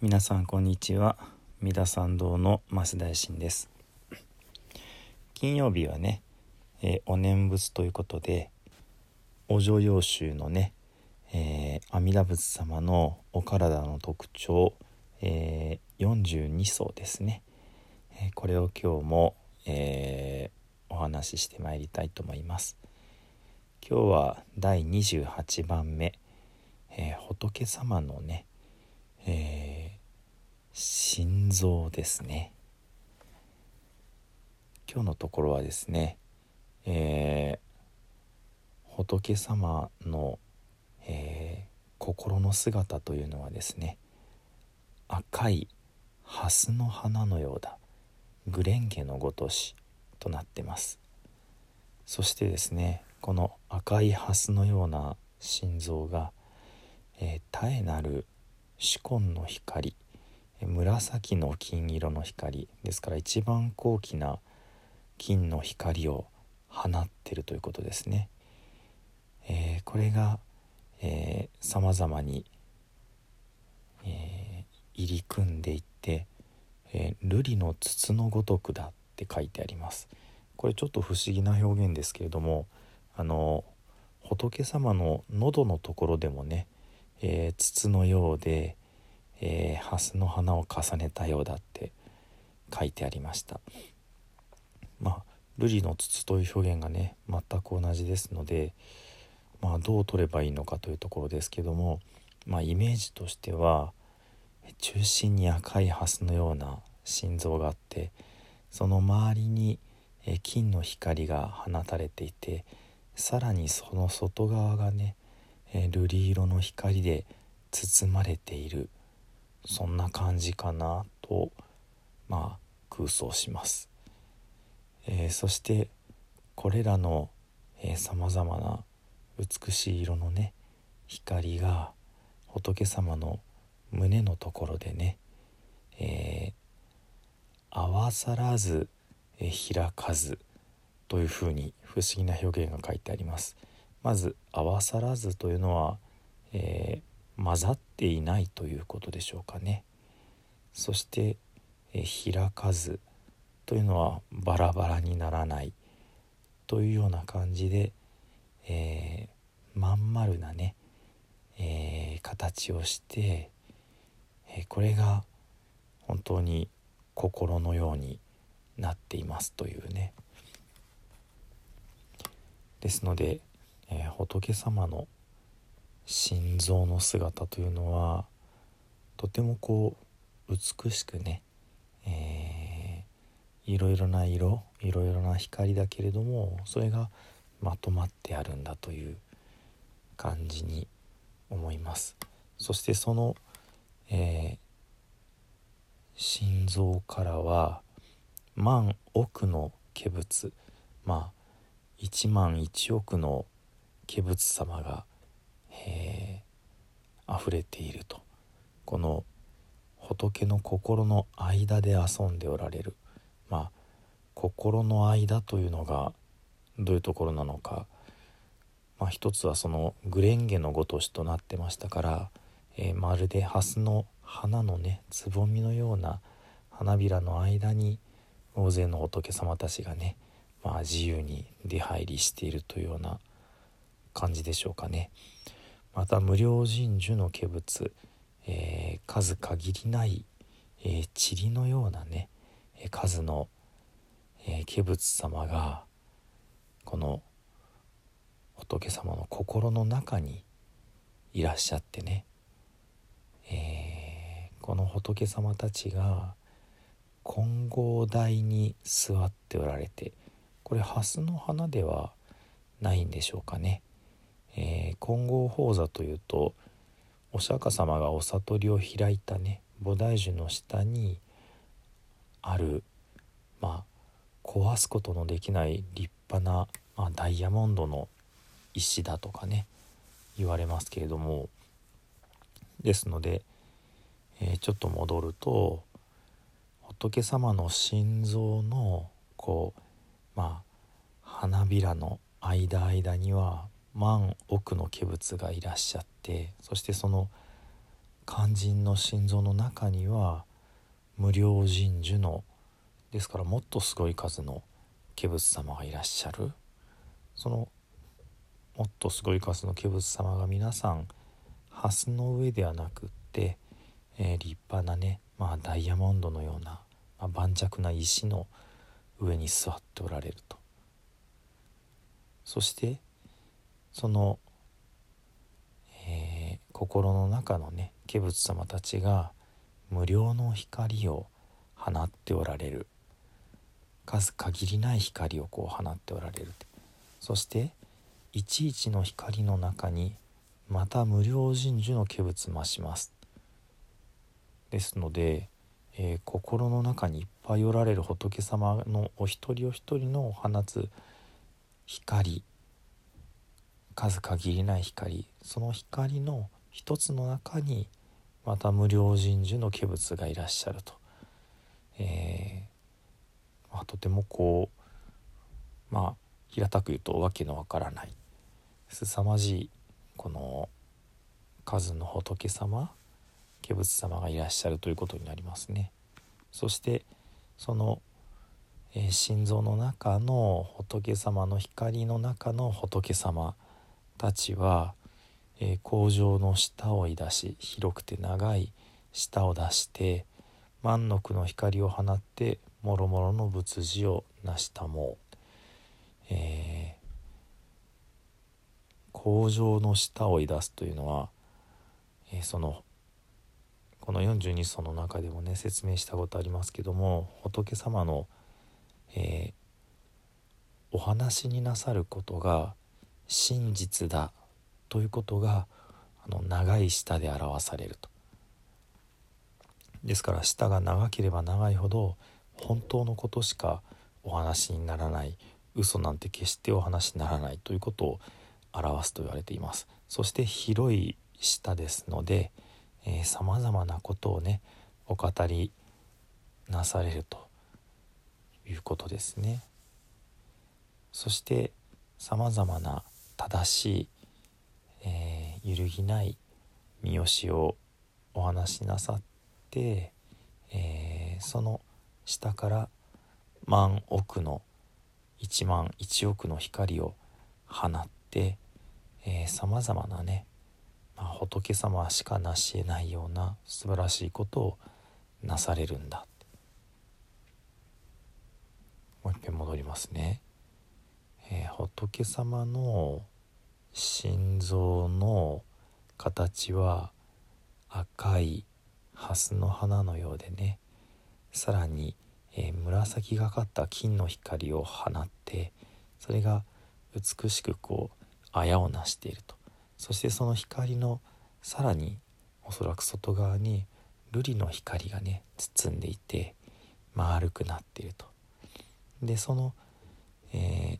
皆さんこんにちは。三田参道の増大臣です。金曜日はね、えー、お念仏ということでお嬢養衆のね、えー、阿弥陀仏様のお体の特徴、えー、42層ですね、えこれを今日も、えお話ししてまいりたいと思います。今日は第28番目、え仏様のね、え心臓ですね。今日のところはですね、えー、仏様の、えー、心の姿というのはですね赤い蓮の花のようだグレンゲのごとしとなってます。そしてですねこの赤い蓮のような心臓が、えー、絶えなる主根の光紫の金色の光ですから一番高貴な金の光を放ってるということですね。えー、これがさまざまに、えー、入り組んでいって、えー、瑠璃の筒のごとくだって書いてあります。これちょっと不思議な表現ですけれどもあの仏様の喉のところでもね、えー、筒のようで、えー、蓮の花を重ねたようだって書いてありました。まあ瑠璃の筒という表現がね全く同じですのでまあどう取ればいいのかというところですけどもまあイメージとしては中心に赤い蓮のような心臓があってその周りに金の光が放たれていてさらにその外側がね瑠璃色の光で包まれている。そんな感じかなとまあ空想します、えー、そしてこれらのさまざまな美しい色のね光が仏様の胸のところでね、えー、合わさらず、えー、開かずというふうに不思議な表現が書いてあります。まず合わさらずというのは、え混ざっていないということでしょうかね。そして、開かずというのはバラバラにならないというような感じで、えー、まん丸なね、えー、形をして、えー、これが本当に心のようになっていますというね。ですので、え仏様の心臓の姿というのはとてもこう美しくね、えー、いろいろな色いろいろな光だけれどもそれがまとまってあるんだという感じに思います。そしてその、えー、心臓からは万億の化仏まあ1万1億の化仏様がえー、溢れていると。この仏の心の間で遊んでおられる。まあ心の間というのがどういうところなのか、まあ、一つはそのグレンゲのごとしとなってましたから、えー、まるで蓮の花のねつぼみのような花びらの間に大勢の仏様たちがね、まあ、自由に出入りしているというような感じでしょうかね。また無料人樹の化物、えー、数限りない、えー、塵のようなね数の、えー、化仏様がこの仏様の心の中にいらっしゃってね、えー、この仏様たちが金剛台に座っておられてこれ蓮の花ではないんでしょうかね。えー、金剛宝座というとお釈迦様がお悟りを開いたね菩提樹の下にあるまあ壊すことのできない立派な、まあ、ダイヤモンドの石だとかね言われますけれどもですので、えー、ちょっと戻ると仏様の心臓のこうまあ花びらの間間には万億の化仏がいらっしゃってそしてその肝心の心臓の中には無量神樹のですからもっとすごい数の化仏様がいらっしゃる。そのもっとすごい数の化仏様が皆さん蓮の上ではなくって、えー、立派なね、まあ、ダイヤモンドのような、まあ、盤石な石の上に座っておられると。そしてその、えー、心の中のね化仏様たちが無料の光を放っておられる。数限りない光をこう放っておられる。そしていちいちの光の中にまた無料神樹の化仏増します。ですので、えー、心の中にいっぱいおられる仏様のお一人お一人の放つ光数限りない光。その光の一つの中にまた無料神樹の化仏がいらっしゃると、えー、まあ、とてもこうまあ平たく言うとわけのわからない。凄まじいこの数の仏様化仏様がいらっしゃるということになりますね。そしてその、えー、心臓の中の仏様の光の中の仏様たちは、えー、工場の下をいだし広くて長い舌を出して万の句の光を放ってもろもろの仏事を成したもう、えー工場の下をいだすというのは、えー、そのこの42層の中でもね説明したことありますけども仏様の、えー、お話になさることが真実だということがあの長い舌で表されると。ですから舌が長ければ長いほど本当のことしかお話にならない。嘘なんて決してお話にならないということを表すと言われています。そして広い舌ですのでさまざまなことをねお語りなされるということですね。そしてさまざまな正しい、えー、揺るぎない三好をお話しなさって、えー、その下から万億の1万1億の光を放ってさまざまなね、まあ、仏様しか成し得ないような素晴らしいことをなされるんだもう一遍戻りますね、えー、仏様の心臓の形は赤い蓮の花のようでね。さらに、えー、紫がかった金の光を放ってそれが美しくこう綾をなしていると。そしてその光のさらにおそらく外側に瑠璃の光がね包んでいて丸くなっていると。でその、えー、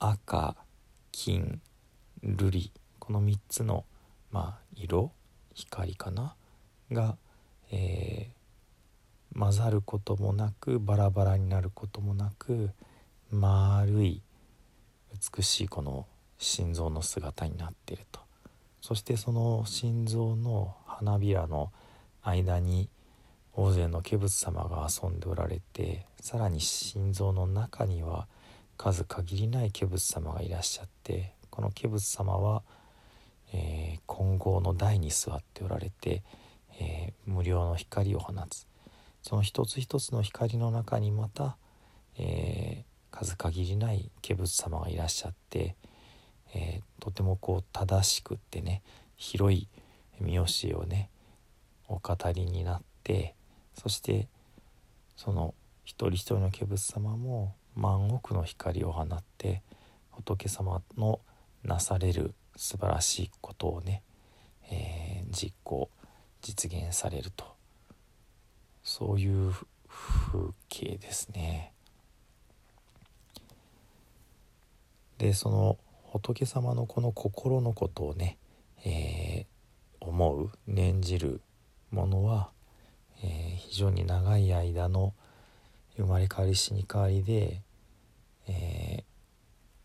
赤金瑠璃。この3つの、まあ、色光かな？が、えー、混ざることもなくバラバラになることもなく丸い美しいこの心臓の姿になっていると。そしてその心臓の花びらの間に大勢の化仏様が遊んでおられてさらに心臓の中には数限りない化仏様がいらっしゃってこの化仏様は、えー、金剛の台に座っておられて、えー、無料の光を放つ。その一つ一つの光の中にまた、えー、数限りない化仏様がいらっしゃってえー、とてもこう正しくってね広い三好をねお語りになってそしてその一人一人の化仏様も万億の光を放って仏様のなされる素晴らしいことをね、えー、実行実現されるとそういう風景ですね。でその仏様のこの心のことをね、えー、思う念じるものは、えー、非常に長い間の生まれ変わり死に変わりで、え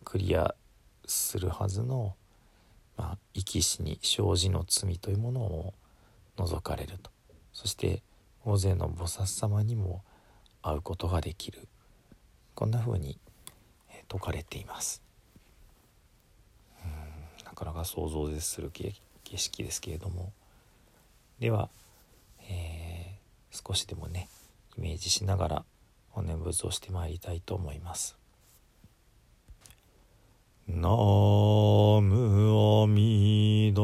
ー、クリアするはずの、まあ、生き死に生じの罪というものを覗かれると。そして大勢の菩薩様にも会うことができる。こんな風に説かれています。なかなか想像絶する景色ですけれども。では、えー、少しでもねイメージしながらお念仏をしてまいりたいと思います。ナムアミダ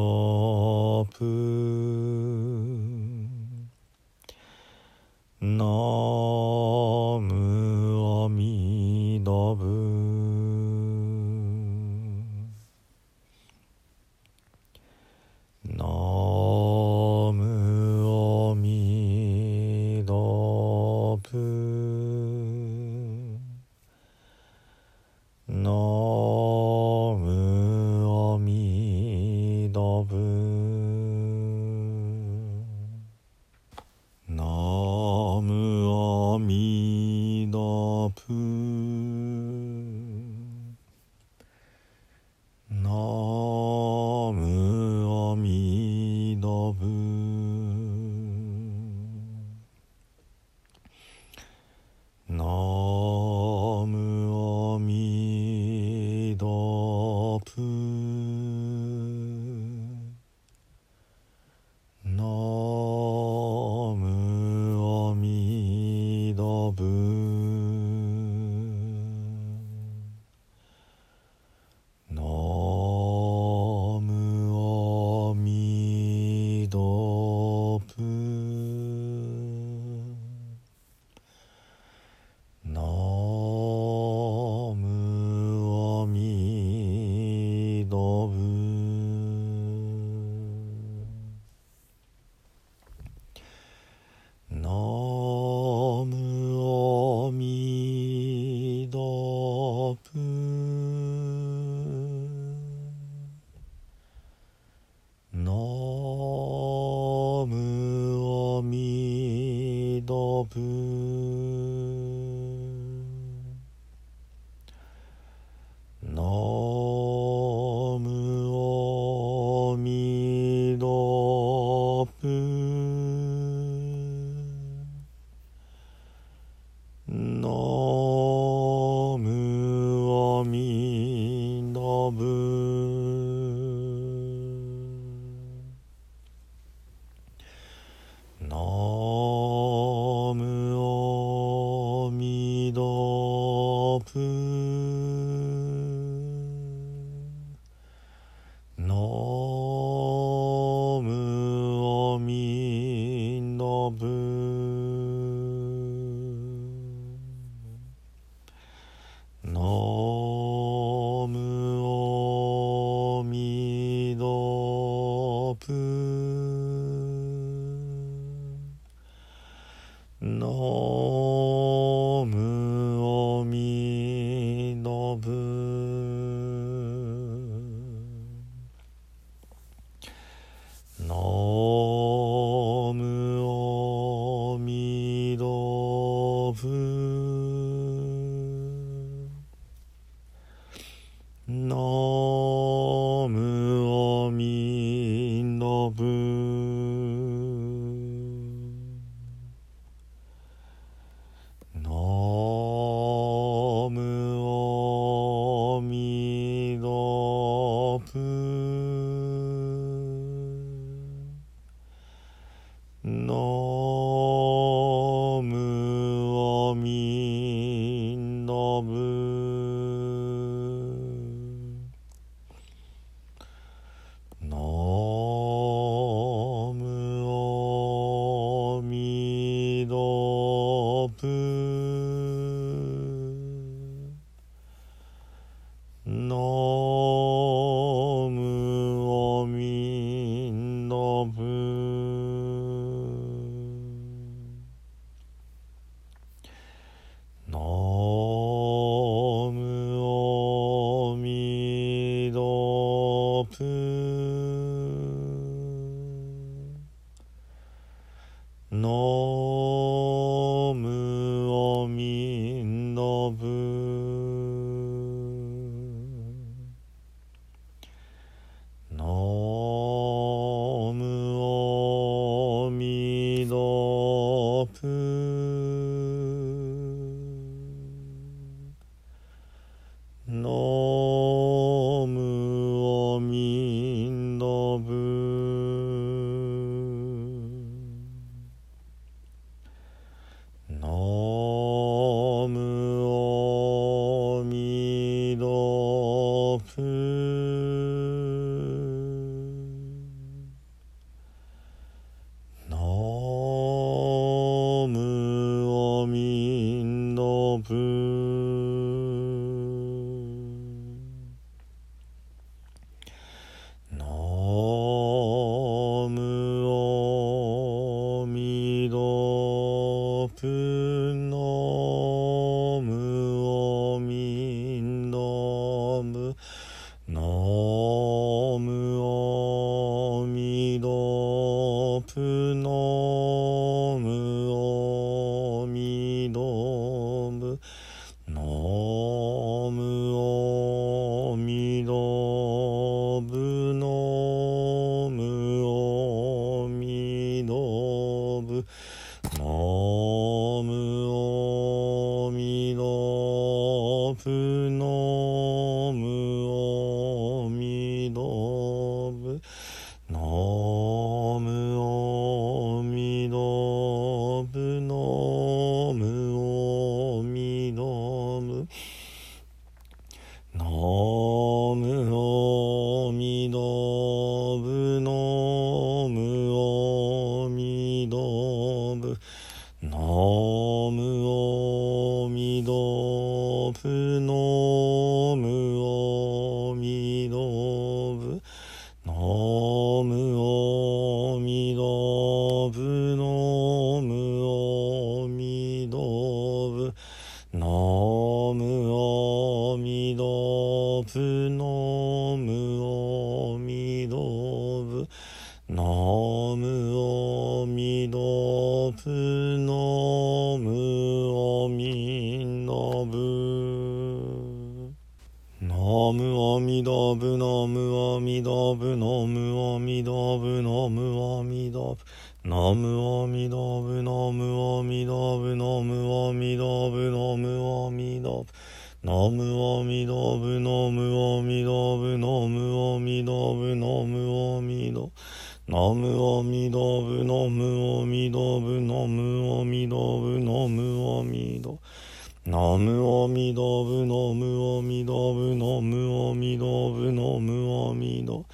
プナムな altı ナムオミドプみどぶのむおみどぶのむおみどぶのむおみど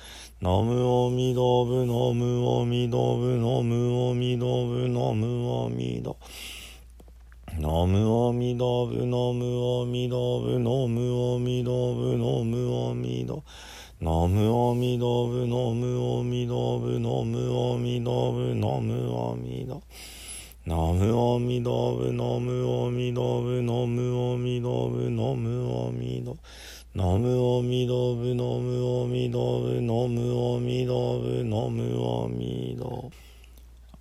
のむおみどぶのむおみどぶのむおみどぶのむおみどのむおみどぶのむおみどぶのむおみどぶのむおみどのむおみどぶのむおみどぶのむおみどぶのむおみどのむおみどぶのむおみどぶのむおみどぶのむおみどのむおみどぶのむおみどぶのむおみどぶのむおみど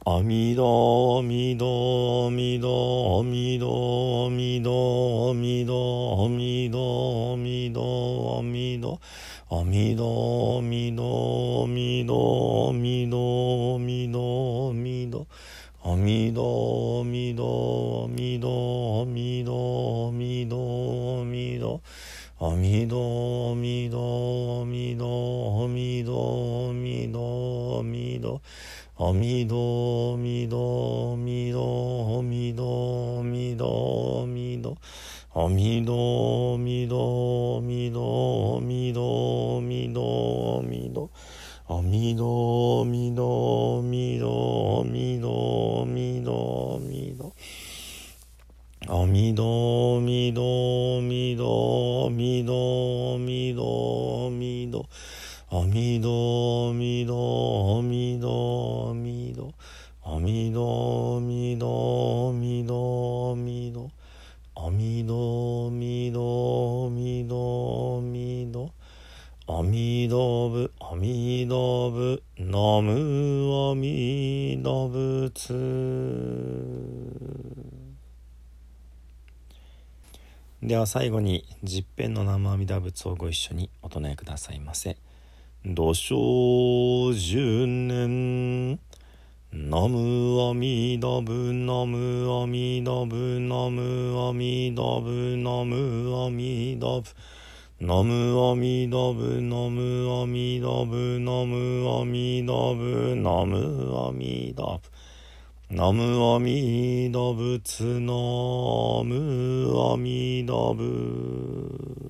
あみどあみどあみどあみどあみどあみどあみどあみどあみどあみどあみどあみどあみどあみどあみどあみどあみどあみど。あみどあみどあみどあみどあみどあみど。あみどあみどあみどあみどみどみど。みどみどみどあみどみどみどみどみどみど。あみどみどみどみどみどみどあみどみどみどみどみどみどあみどみどみどみどあみどみどみどみどあみどみどみどみどあみどぶあみどぶナムアミダ仏では最後に十遍の南無阿弥陀仏をご一緒にお唱えくださいませ。土生十年。ナムアミダブナムアミダブナムアミダブナムアミダブナムアミダブナムアミダブナムアミダブナムアミダブナムアミダブツナムアミダブ